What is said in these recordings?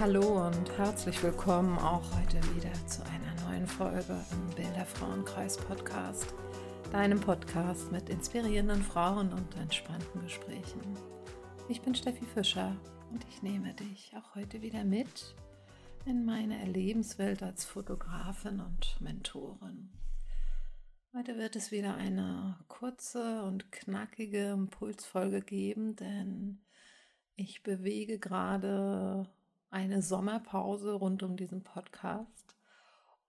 Hallo und herzlich willkommen auch heute wieder zu einer neuen Folge im Bilderfrauenkreis Podcast, deinem Podcast mit inspirierenden Frauen und entspannten Gesprächen. Ich bin Steffi Fischer und ich nehme dich auch heute wieder mit in meine Erlebenswelt als Fotografin und Mentorin. Heute wird es wieder eine kurze und knackige Impulsfolge geben, denn ich bewege gerade eine Sommerpause rund um diesen Podcast.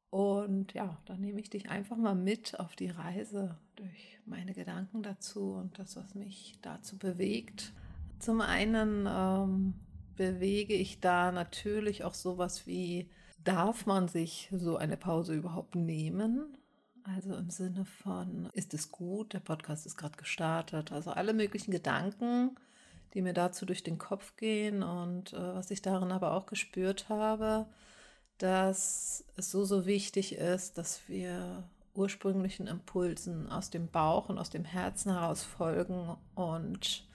Und ja, da nehme ich dich einfach mal mit auf die Reise durch meine Gedanken dazu und das, was mich dazu bewegt. Zum einen ähm, bewege ich da natürlich auch sowas wie, darf man sich so eine Pause überhaupt nehmen? Also im Sinne von, ist es gut, der Podcast ist gerade gestartet. Also alle möglichen Gedanken, die mir dazu durch den Kopf gehen und äh, was ich darin aber auch gespürt habe, dass es so, so wichtig ist, dass wir ursprünglichen Impulsen aus dem Bauch und aus dem Herzen heraus folgen und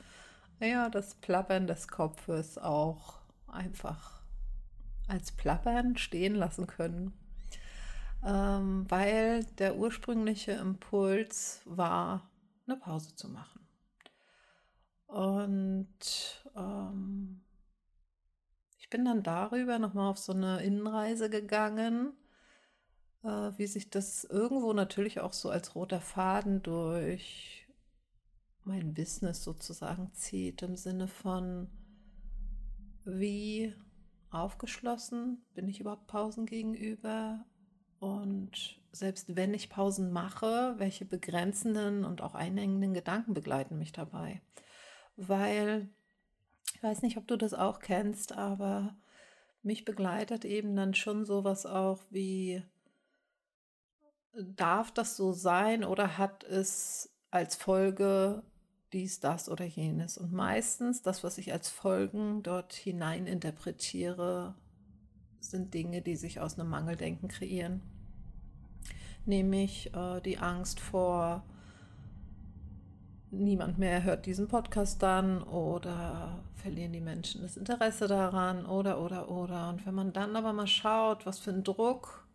ja, das Plappern des Kopfes auch einfach als Plappern stehen lassen können. Ähm, weil der ursprüngliche Impuls war, eine Pause zu machen. Und ähm, ich bin dann darüber nochmal auf so eine Innenreise gegangen, äh, wie sich das irgendwo natürlich auch so als roter Faden durch mein Business sozusagen zieht, im Sinne von, wie aufgeschlossen bin ich überhaupt Pausen gegenüber? Und selbst wenn ich Pausen mache, welche begrenzenden und auch einengenden Gedanken begleiten mich dabei weil ich weiß nicht, ob du das auch kennst, aber mich begleitet eben dann schon sowas auch wie, darf das so sein oder hat es als Folge dies, das oder jenes? Und meistens das, was ich als Folgen dort hinein interpretiere, sind Dinge, die sich aus einem Mangeldenken kreieren. Nämlich äh, die Angst vor niemand mehr hört diesen Podcast dann oder verlieren die Menschen das Interesse daran oder oder oder. Und wenn man dann aber mal schaut, was für ein Druck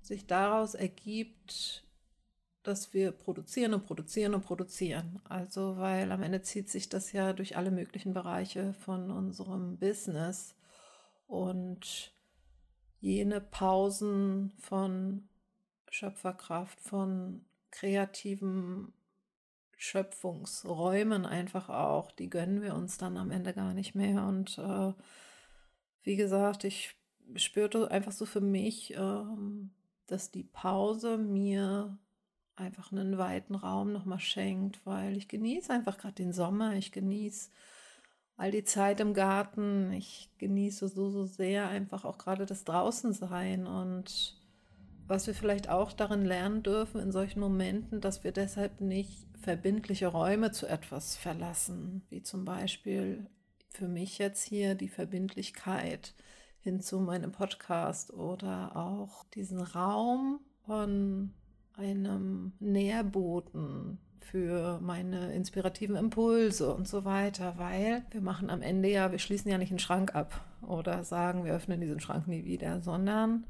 sich daraus ergibt, dass wir produzieren und produzieren und produzieren. Also weil am Ende zieht sich das ja durch alle möglichen Bereiche von unserem Business und jene Pausen von Schöpferkraft, von kreativem Schöpfungsräumen einfach auch, die gönnen wir uns dann am Ende gar nicht mehr. Und äh, wie gesagt, ich spürte einfach so für mich, äh, dass die Pause mir einfach einen weiten Raum nochmal schenkt, weil ich genieße einfach gerade den Sommer, ich genieße all die Zeit im Garten, ich genieße so, so sehr einfach auch gerade das Draußensein. Und was wir vielleicht auch darin lernen dürfen in solchen Momenten, dass wir deshalb nicht verbindliche Räume zu etwas verlassen, wie zum Beispiel für mich jetzt hier die Verbindlichkeit hin zu meinem Podcast oder auch diesen Raum von einem Nährboten für meine inspirativen Impulse und so weiter, weil wir machen am Ende ja, wir schließen ja nicht einen Schrank ab oder sagen, wir öffnen diesen Schrank nie wieder, sondern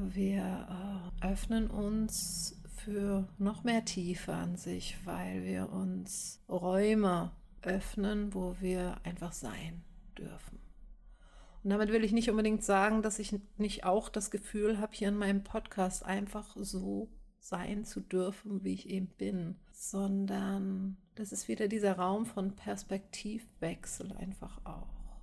wir äh, öffnen uns für noch mehr Tiefe an sich, weil wir uns Räume öffnen, wo wir einfach sein dürfen. Und damit will ich nicht unbedingt sagen, dass ich nicht auch das Gefühl habe, hier in meinem Podcast einfach so sein zu dürfen, wie ich eben bin, sondern das ist wieder dieser Raum von Perspektivwechsel einfach auch,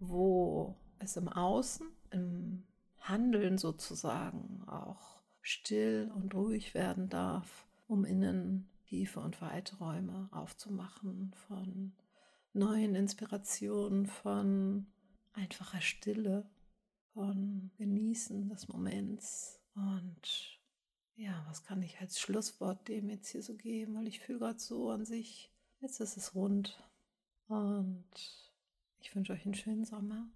wo es im Außen, im Handeln sozusagen auch still und ruhig werden darf, um innen tiefe und weite Räume aufzumachen von neuen Inspirationen, von einfacher Stille, von Genießen des Moments. Und ja, was kann ich als Schlusswort dem jetzt hier so geben? Weil ich fühle gerade so an sich, jetzt ist es rund. Und ich wünsche euch einen schönen Sommer.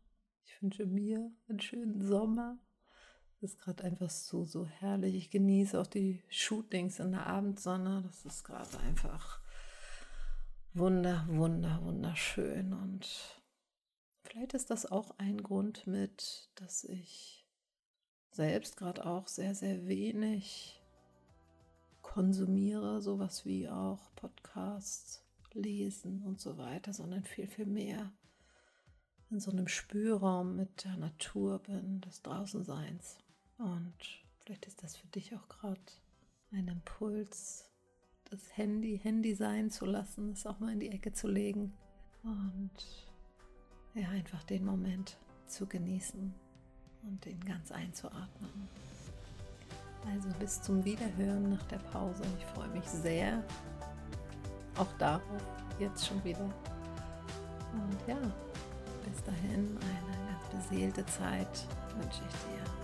Ich wünsche mir einen schönen Sommer ist gerade einfach so, so herrlich. Ich genieße auch die Shootings in der Abendsonne. Das ist gerade einfach wunder, wunder, wunderschön. Und Vielleicht ist das auch ein Grund mit, dass ich selbst gerade auch sehr, sehr wenig konsumiere, sowas wie auch Podcasts, Lesen und so weiter, sondern viel, viel mehr in so einem Spürraum mit der Natur bin, des Draußenseins. Und vielleicht ist das für dich auch gerade ein Impuls, das Handy Handy sein zu lassen, es auch mal in die Ecke zu legen und ja, einfach den Moment zu genießen und den ganz einzuatmen. Also bis zum Wiederhören nach der Pause. Ich freue mich sehr auch darauf jetzt schon wieder. Und ja, bis dahin eine ganz beseelte Zeit wünsche ich dir.